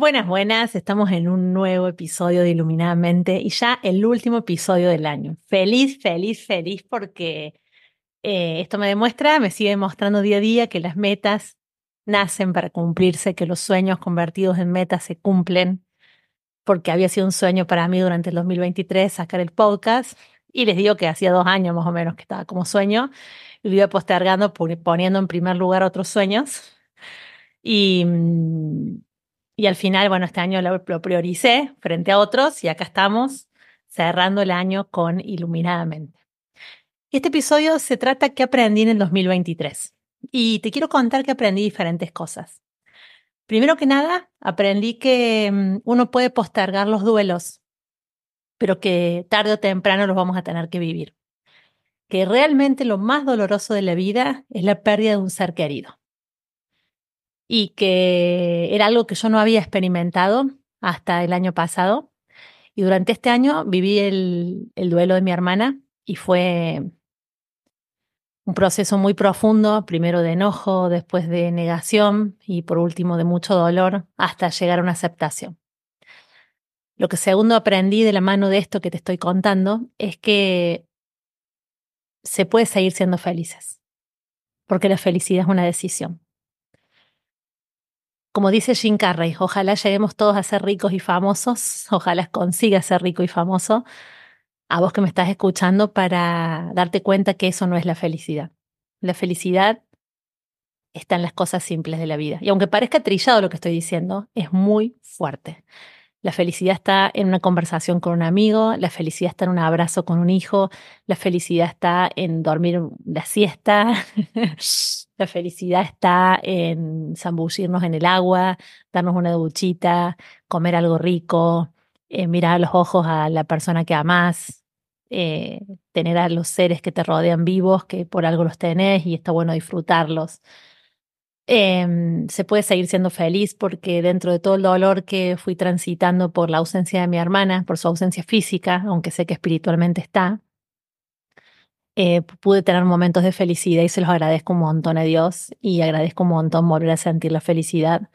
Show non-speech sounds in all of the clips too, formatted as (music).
Buenas, buenas, estamos en un nuevo episodio de Iluminadamente y ya el último episodio del año. Feliz, feliz, feliz porque eh, esto me demuestra, me sigue mostrando día a día que las metas nacen para cumplirse, que los sueños convertidos en metas se cumplen, porque había sido un sueño para mí durante el 2023 sacar el podcast y les digo que hacía dos años más o menos que estaba como sueño y lo iba postergando poniendo en primer lugar otros sueños. Y mm, y al final, bueno, este año lo, prioricé frente a otros y acá estamos cerrando el año con Iluminadamente. Este episodio se trata qué aprendí en el 2023 y te quiero contar que aprendí diferentes cosas. Primero que nada, aprendí que mm, uno puede postergar los duelos, pero que tarde o temprano los vamos a tener que vivir. Que realmente lo más doloroso de la vida es la pérdida de un ser querido y que era algo que yo no había experimentado hasta el año pasado. Y durante este año viví el, duelo de mi hermana y fue un proceso muy profundo, primero de enojo, después de negación y por último de mucho dolor hasta llegar a una aceptación. Lo que segundo aprendí de la mano de esto que te estoy contando es que se puede seguir siendo felices, porque la felicidad es una decisión. Como dice Jim Carrey, ojalá lleguemos todos a ser ricos y famosos, ojalá consigas ser rico y famoso, a vos que me estás escuchando para darte cuenta que eso no es la felicidad. La felicidad está en las cosas simples de la vida. Y aunque parezca trillado lo que estoy diciendo, es muy fuerte. La felicidad está en una conversación con un amigo, la felicidad está en un abrazo con un hijo, la felicidad está en dormir la siesta, la felicidad está en zambullirnos en el agua, darnos una duchita, comer algo rico, eh, mirar a los ojos a la persona que amás, eh, tener a los seres que te rodean vivos, que por algo los tenés y está bueno disfrutarlos. Em, se puede seguir siendo feliz porque dentro de todo el dolor que fui transitando por la ausencia de mi hermana, por su ausencia física, aunque sé que espiritualmente está, eh, pude tener momentos de felicidad y se los agradezco un montón a Dios y agradezco un montón volver a sentir la felicidad.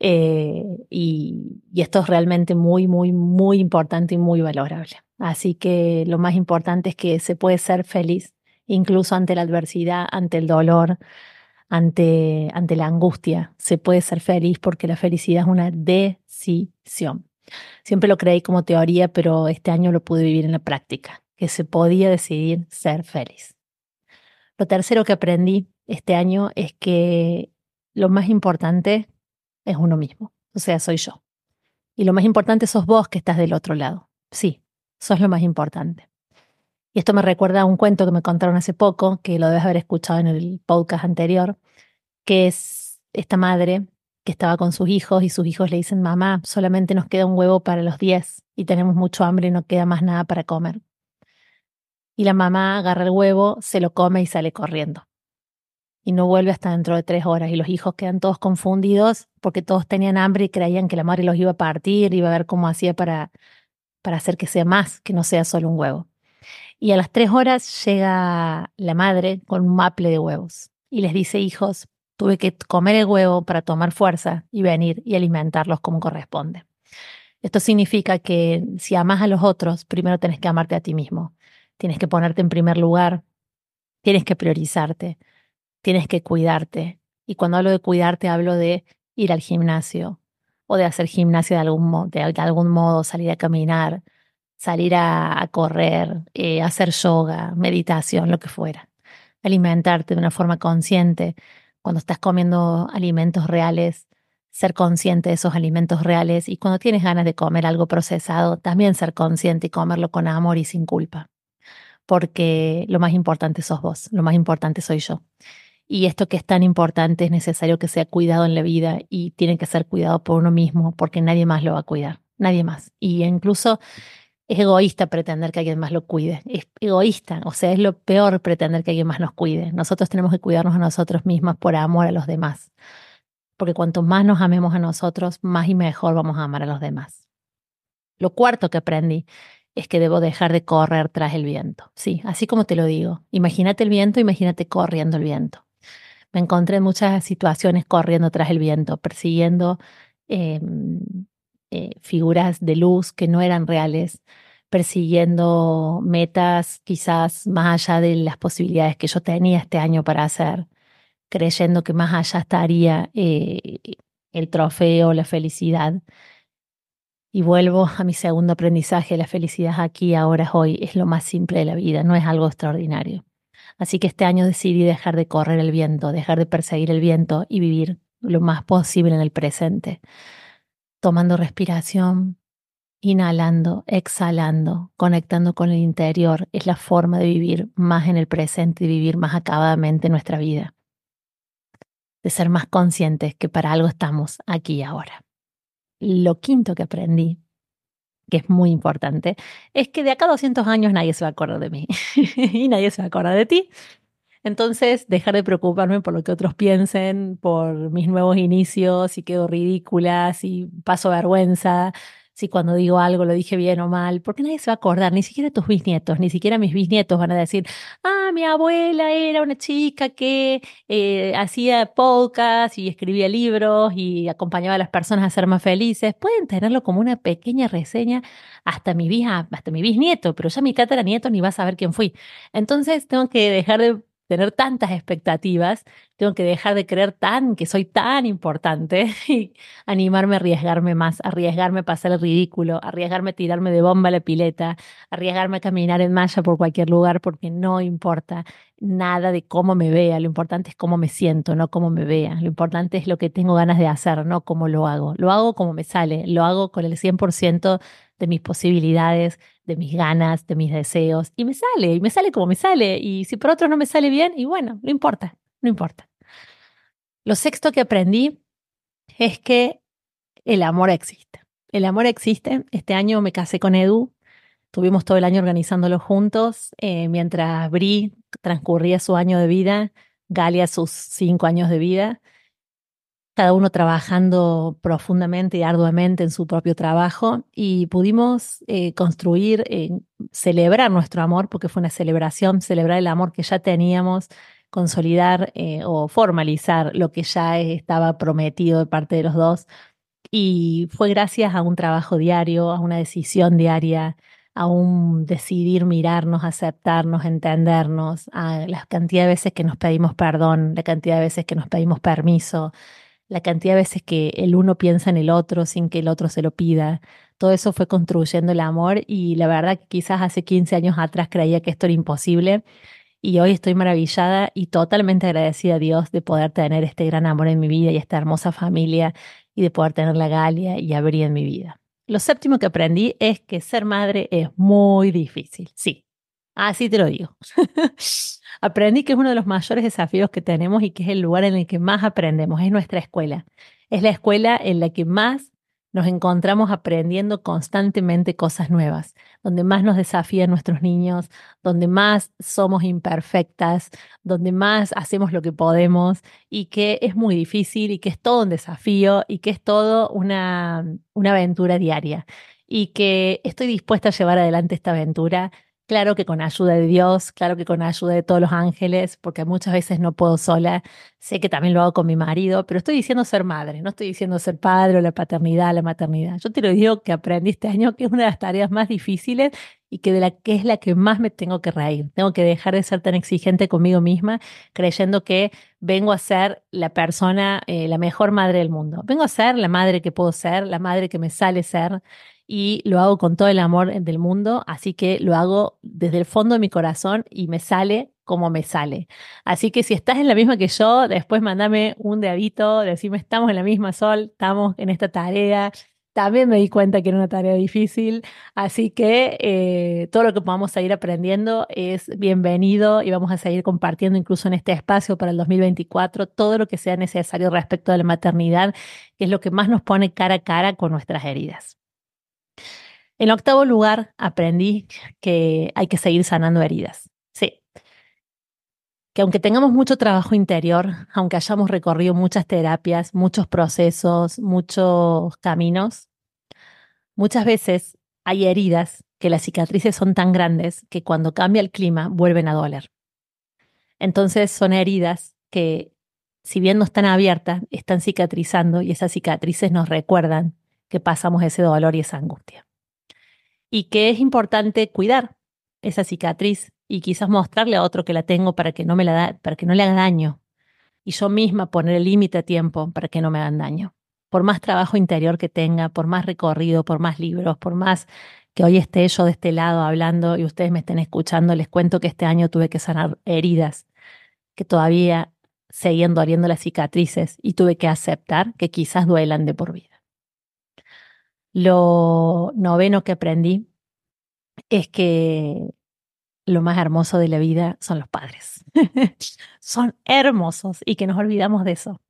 Eh, y, y, esto es realmente muy, muy, muy importante y muy valorable. Así que lo más importante es que se puede ser feliz incluso ante la adversidad, ante el dolor, ante, ante la angustia. Se puede ser feliz porque la felicidad es una decisión. Siempre lo creí como teoría, pero este año lo pude vivir en la práctica, que se podía decidir ser feliz. Lo tercero que aprendí este año es que lo más importante es uno mismo, o sea, soy yo. Y lo más importante sos vos que estás del otro lado. Sí, sos lo más importante. Y esto me recuerda a un cuento que me contaron hace poco, que lo debes haber escuchado en el podcast anterior, que es esta madre que estaba con sus hijos y sus hijos le dicen, mamá, solamente nos queda un huevo para los 10 y tenemos mucho hambre y no queda más nada para comer. Y la mamá agarra el huevo, se lo come y sale corriendo. Y no vuelve hasta dentro de tres horas. Y los hijos quedan todos confundidos porque todos tenían hambre y creían que la madre los iba a partir, iba a ver cómo hacía para, para hacer que sea más, que no sea solo un huevo. Y a las tres horas llega la madre con un maple de huevos y les dice, hijos, tuve que comer el huevo para tomar fuerza y venir y alimentarlos como corresponde. Esto significa que si amas a los otros, primero tienes que amarte a ti mismo. Tienes que ponerte en primer lugar, tienes que priorizarte, tienes que cuidarte. Y cuando hablo de cuidarte, hablo de ir al gimnasio o de hacer gimnasia de algún, de algún modo, salir a caminar, salir a, correr, eh, hacer yoga, meditación, lo que fuera. Alimentarte de una forma consciente. Cuando estás comiendo alimentos reales, ser consciente de esos alimentos reales y cuando tienes ganas de comer algo procesado, también ser consciente y comerlo con amor y sin culpa. Porque lo más importante sos vos, lo más importante soy yo. Y esto que es tan importante es necesario que sea cuidado en la vida y tiene que ser cuidado por uno mismo porque nadie más lo va a cuidar, nadie más. Y incluso Es egoísta pretender que alguien más lo cuide. Es egoísta, o sea, es lo peor pretender que alguien más nos cuide. Nosotros tenemos que cuidarnos a nosotros mismos por amor a los demás. Porque cuanto más nos amemos a nosotros, más y mejor vamos a amar a los demás. Lo cuarto que aprendí es que debo dejar de correr tras el viento. Sí, así como te lo digo. Imagínate el viento, imagínate corriendo el viento. Me encontré en muchas situaciones corriendo tras el viento, persiguiendo em, eh, figuras de luz que no eran reales, persiguiendo metas quizás más allá de las posibilidades que yo tenía este año para hacer, creyendo que más allá estaría eh, el trofeo, la felicidad. Y vuelvo a mi segundo aprendizaje, la felicidad aquí, ahora, hoy, es lo más simple de la vida, no es algo extraordinario. Así que este año decidí dejar de correr el viento, dejar de perseguir el viento y vivir lo más posible en el presente, tomando respiración, inhalando, exhalando, conectando con el interior, es la forma de vivir más en el presente y vivir más acabadamente nuestra vida, de ser más conscientes que para algo estamos aquí y ahora lo quinto que aprendí, que es muy importante, es que de acá a 200 años nadie se va a acordar de mí (laughs) y nadie se va a acordar de ti. Entonces, dejar de preocuparme por lo que otros piensen, por mis nuevos inicios, si quedo ridícula, si paso vergüenza, si cuando digo algo lo dije bien o mal, porque nadie se va a acordar, ni siquiera tus bisnietos, ni siquiera mis bisnietos van a decir, ah, mi abuela era una chica que eh, hacía podcast y escribía libros y acompañaba a las personas a ser más felices. Pueden tenerlo como una pequeña reseña hasta mi, hasta mi bisnieto, pero ya mi nieto ni va a saber quién fui. Entonces tengo que dejar de tener tantas expectativas, tengo que dejar de creer tan que soy tan importante (laughs) y animarme a arriesgarme más, arriesgarme a pasar el ridículo, arriesgarme a tirarme de bomba a la pileta, arriesgarme a caminar en malla por cualquier lugar porque no importa nada de cómo me vea, lo importante es cómo me siento, no cómo me vea, lo importante es lo que tengo ganas de hacer, no cómo lo hago. Lo hago como me sale, lo hago con el 100% de mis posibilidades, de mis ganas, de mis deseos, y me sale, y me sale como me sale, y si por otros no me sale bien, y bueno, no importa, no importa. Lo sexto que aprendí es que el amor existe. El amor existe. Este año me casé con Edu, tuvimos todo el año organizándolo juntos, eh, mientras Bri transcurría su año de vida, Galia sus cinco años de vida, cada uno trabajando profundamente y arduamente en su propio trabajo y pudimos eh, construir, eh, celebrar nuestro amor, porque fue una celebración, celebrar el amor que ya teníamos, consolidar eh, o formalizar lo que ya estaba prometido de parte de los dos. Y fue gracias a un trabajo diario, a una decisión diaria, a un decidir mirarnos, aceptarnos, entendernos, a la cantidad de veces que nos pedimos perdón, la cantidad de veces que nos pedimos permiso, la cantidad de veces que el uno piensa en el otro sin que el otro se lo pida. Todo eso fue construyendo el amor y la verdad que quizás hace 15 años atrás creía que esto era imposible y hoy estoy maravillada y totalmente agradecida a Dios de poder tener este gran amor en mi vida y esta hermosa familia y de poder tener la Galia y abrir en mi vida. Lo séptimo que aprendí es que ser madre es muy difícil. Sí, así te lo digo. (laughs) Aprendí que es uno de los mayores desafíos que tenemos y que es el lugar en el que más aprendemos, es nuestra escuela. Es la escuela en la que más nos encontramos aprendiendo constantemente cosas nuevas, donde más nos desafían nuestros niños, donde más somos imperfectas, donde más hacemos lo que podemos y que es muy difícil y que es todo un desafío y que es todo una, una aventura diaria y que estoy dispuesta a llevar adelante esta aventura Claro que con ayuda de Dios, claro que con ayuda de todos los ángeles, porque muchas veces no puedo sola. Sé que también lo hago con mi marido, pero estoy diciendo ser madre, no estoy diciendo ser padre o la paternidad, la maternidad. Yo te lo digo que aprendí este año que es una de las tareas más difíciles y que de la que es la que más me tengo que reír. Tengo que dejar de ser tan exigente conmigo misma, creyendo que vengo a ser la persona, eh, la mejor madre del mundo. Vengo a ser la madre que puedo ser, la madre que me sale ser, y lo hago con todo el amor del mundo, así que lo hago desde el fondo de mi corazón y me sale como me sale. Así que si estás en la misma que yo, después mandame un dedito, decime estamos en la misma sol, estamos en esta tarea. También me di cuenta que era una tarea difícil, así que eh, todo lo que podamos seguir aprendiendo es bienvenido y vamos a seguir compartiendo incluso en este espacio para el 2024 todo lo que sea necesario respecto de la maternidad, que es lo que más nos pone cara a cara con nuestras heridas. En octavo lugar, aprendí que hay que seguir sanando heridas. Sí. Que aunque tengamos mucho trabajo interior, aunque hayamos recorrido muchas terapias, muchos procesos, muchos caminos, muchas veces hay heridas que las cicatrices son tan grandes que cuando cambia el clima vuelven a doler. Entonces son heridas que, si bien no están abiertas, están cicatrizando y esas cicatrices nos recuerdan que pasamos ese dolor y esa angustia y que es importante cuidar esa cicatriz y quizás mostrarle a otro que la tengo para que no me la da, para que no le haga daño y yo misma poner el límite a tiempo para que no me hagan daño. Por más trabajo interior que tenga, por más recorrido, por más libros, por más que hoy esté yo de este lado hablando y ustedes me estén escuchando, les cuento que este año tuve que sanar heridas que todavía seguían doliendo las cicatrices y tuve que aceptar que quizás duelan de por vida. Lo noveno que aprendí es que lo más hermoso de la vida son los padres. (laughs) son hermosos y que nos olvidamos de eso.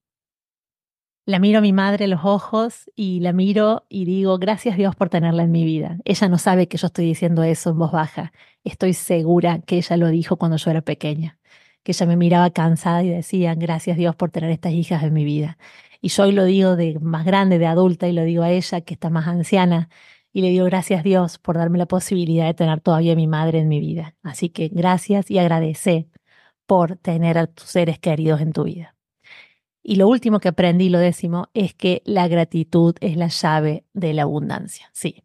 La miro a mi madre a los ojos y la miro y digo, gracias Dios por tenerla en mi vida. Ella no sabe que yo estoy diciendo eso en voz baja. Estoy segura que ella lo dijo cuando yo era pequeña, que ella me miraba cansada y decía, gracias Dios por tener estas hijas en mi vida. Y yo hoy lo digo de más grande, de adulta, y lo digo a ella que está más anciana. Y le digo gracias Dios por darme la posibilidad de tener todavía a mi madre en mi vida. Así que gracias y agradece por tener a tus seres queridos en tu vida. Y lo último que aprendí, lo décimo, es que la gratitud es la llave de la abundancia. Sí,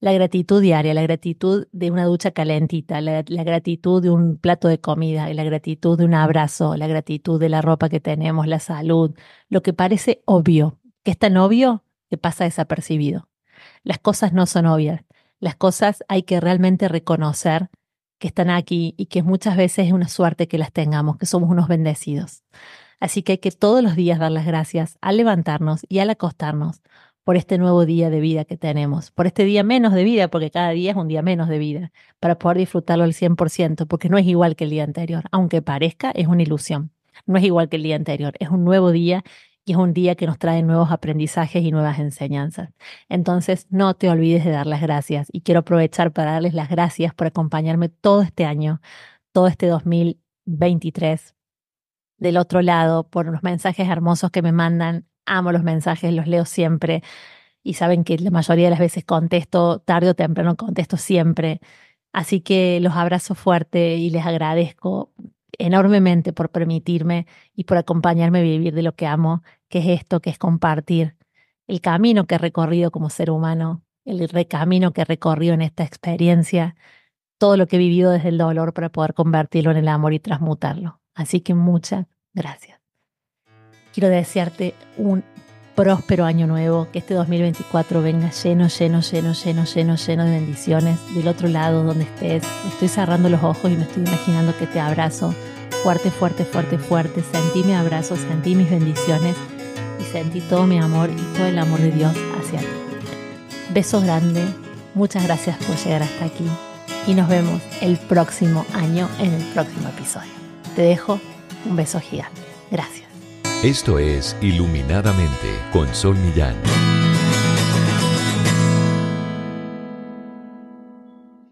la gratitud diaria, la gratitud de una ducha calentita, la, gratitud de un plato de comida, la gratitud de un abrazo, la gratitud de la ropa que tenemos, la salud, lo que parece obvio, que es tan obvio que pasa desapercibido. Las cosas no son obvias, las cosas hay que realmente reconocer que están aquí y que muchas veces es una suerte que las tengamos, que somos unos bendecidos. Así que hay que todos los días dar las gracias al levantarnos y al acostarnos por este nuevo día de vida que tenemos, por este día menos de vida, porque cada día es un día menos de vida, para poder disfrutarlo al 100%, porque no es igual que el día anterior, aunque parezca, es una ilusión. No es igual que el día anterior, es un nuevo día y es un día que nos trae nuevos aprendizajes y nuevas enseñanzas. Entonces, no te olvides de dar las gracias y quiero aprovechar para darles las gracias por acompañarme todo este año, todo este 2023 del otro lado, por los mensajes hermosos que me mandan amo los mensajes, los leo siempre y saben que la mayoría de las veces contesto tarde o temprano, contesto siempre. Así que los abrazo fuerte y les agradezco enormemente por permitirme y por acompañarme a vivir de lo que amo, que es esto, que es compartir el camino que he recorrido como ser humano, el recamino que he recorrido en esta experiencia, todo lo que he vivido desde el dolor para poder convertirlo en el amor y transmutarlo. Así que muchas gracias quiero desearte un próspero año nuevo, que este 2024 venga lleno, lleno, lleno, lleno, lleno, lleno de bendiciones. Del otro lado, donde estés, estoy cerrando los ojos y me estoy imaginando que te abrazo fuerte, fuerte, fuerte, fuerte. Sentí mi abrazo, sentí mis bendiciones sentí todo mi amor y todo el amor de Dios hacia ti. Besos grandes, muchas gracias por llegar hasta aquí y nos vemos el próximo año en el próximo episodio. Te dejo un beso gigante. Gracias. Esto es Iluminadamente con Sol Millán.